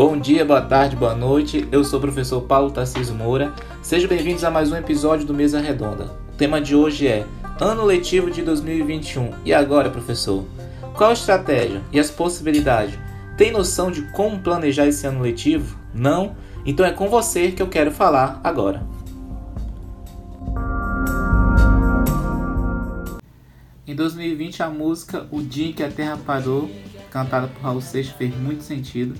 Bom dia, boa tarde, boa noite. Eu sou o professor Paulo Tarcísio Moura. Sejam bem-vindos a mais um episódio do Mesa Redonda. O tema de hoje é Ano Letivo de 2021. E agora, professor? Qual a estratégia e as possibilidades? Tem noção de como planejar esse ano letivo? Não? Então é com você que eu quero falar agora. Em 2020, a música O Dia em que a Terra Parou, cantada por Raul Seixas, fez muito sentido.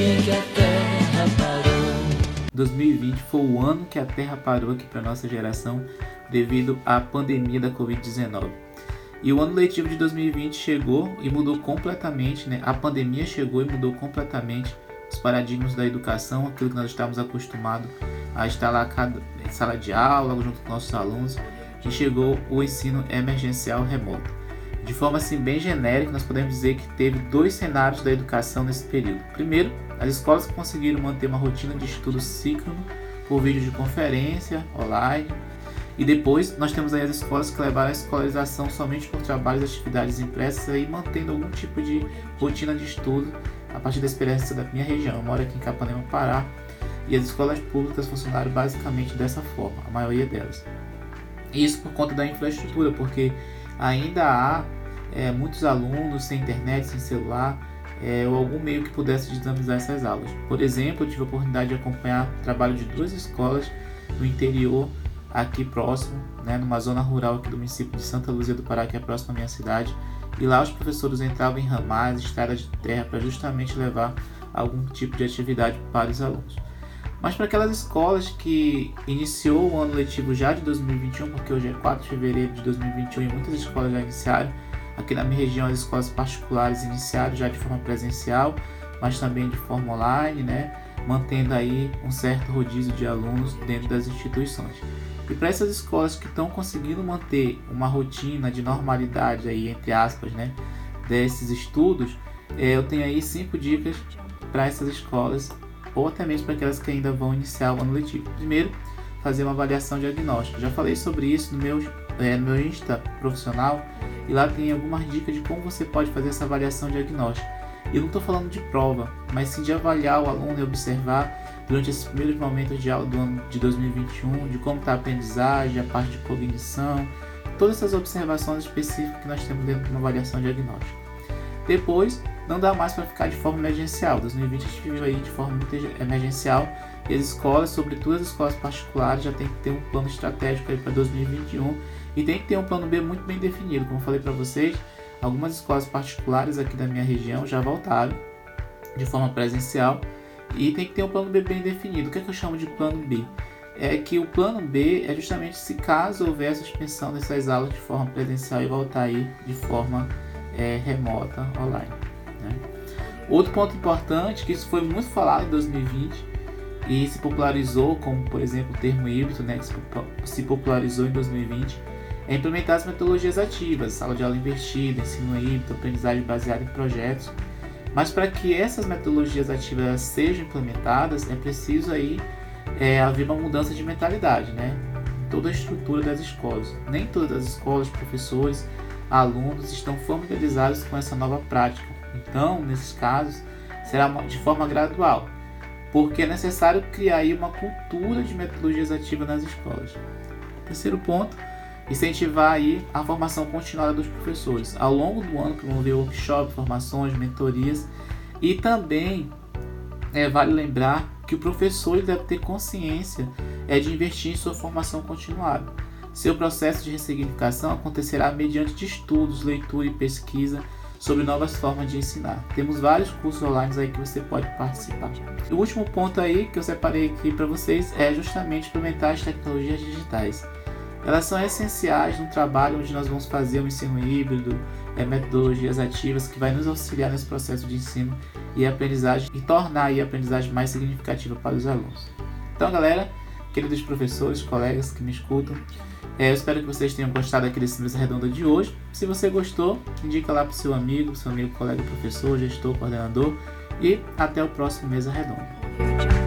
O dia em que a Terra parou. 2020 foi o ano que a Terra parou aqui para nossa geração devido à pandemia da Covid-19. E o ano letivo de 2020 chegou e mudou completamente, né? A pandemia chegou e mudou completamente os paradigmas da educação, aquilo que nós estávamos acostumados a estar lá em sala de aula, junto com nossos alunos que chegou o ensino emergencial remoto. De forma assim bem genérica, nós podemos dizer que teve dois cenários da educação nesse período. Primeiro, as escolas que conseguiram manter uma rotina de estudo síncrono por vídeo de conferência online. E depois nós temos aí as escolas que levaram a escolarização somente por trabalhos e atividades impressas aí mantendo algum tipo de rotina de estudo a partir da experiência da minha região. Eu moro aqui em Capanema, Pará, e as escolas públicas funcionaram basicamente dessa forma, a maioria delas. Isso por conta da infraestrutura, porque ainda há é, muitos alunos sem internet, sem celular, é, ou algum meio que pudesse dinamizar essas aulas. Por exemplo, eu tive a oportunidade de acompanhar o trabalho de duas escolas no interior, aqui próximo, né, numa zona rural aqui do município de Santa Luzia do Pará, que é próximo à minha cidade. E lá os professores entravam em ramais, estradas de terra, para justamente levar algum tipo de atividade para os alunos. Mas para aquelas escolas que iniciou o ano letivo já de 2021, porque hoje é 4 de fevereiro de 2021 e muitas escolas já iniciaram, aqui na minha região as escolas particulares iniciaram já de forma presencial, mas também de forma online, né? mantendo aí um certo rodízio de alunos dentro das instituições. E para essas escolas que estão conseguindo manter uma rotina de normalidade aí entre aspas, né, desses estudos, é, eu tenho aí cinco dicas para essas escolas ou até mesmo para aquelas que ainda vão iniciar o ano letivo. Primeiro, fazer uma avaliação diagnóstica. Já falei sobre isso no meu, é, no meu Insta profissional e lá tem algumas dicas de como você pode fazer essa avaliação diagnóstica. E eu não estou falando de prova, mas sim de avaliar o aluno e observar durante esses primeiros momentos de aula do ano de 2021, de como está a aprendizagem, a parte de cognição, todas essas observações específicas que nós temos dentro de uma avaliação diagnóstica. Depois, não dá mais para ficar de forma emergencial. 2020 a gente viu aí de forma emergencial e as escolas, sobretudo as escolas particulares, já tem que ter um plano estratégico para 2021 e tem que ter um plano B muito bem definido. Como falei para vocês, algumas escolas particulares aqui da minha região já voltaram de forma presencial e tem que ter um plano B bem definido. O que, é que eu chamo de plano B? É que o plano B é justamente se caso houver a suspensão dessas aulas de forma presencial e voltar aí de forma é, remota, online. Né? Outro ponto importante, que isso foi muito falado em 2020 e se popularizou, como por exemplo o termo híbrido, né, que se popularizou em 2020, é implementar as metodologias ativas, sala de aula invertida, ensino híbrido, aprendizagem baseada em projetos. Mas para que essas metodologias ativas sejam implementadas, é preciso aí é, haver uma mudança de mentalidade, né? Toda a estrutura das escolas. Nem todas as escolas, professores, alunos estão familiarizados com essa nova prática. Então, nesses casos, será de forma gradual, porque é necessário criar aí uma cultura de metodologias ativas nas escolas. Terceiro ponto, incentivar aí a formação continuada dos professores. Ao longo do ano, promover workshops, formações, mentorias e também é, vale lembrar que o professor deve ter consciência é, de investir em sua formação continuada. Seu processo de ressignificação acontecerá mediante estudos, leitura e pesquisa sobre novas formas de ensinar. Temos vários cursos online aí que você pode participar. O último ponto aí que eu separei aqui para vocês é justamente implementar as tecnologias digitais. Elas são essenciais no trabalho onde nós vamos fazer um ensino híbrido, é, metodologias ativas que vai nos auxiliar nesse processo de ensino e aprendizagem e tornar a aprendizagem mais significativa para os alunos. Então, galera, queridos professores, colegas que me escutam, eu espero que vocês tenham gostado aqui desse mesa redonda de hoje. Se você gostou, indica lá para seu amigo, seu amigo, colega, professor, gestor, coordenador. E até o próximo mesa redonda.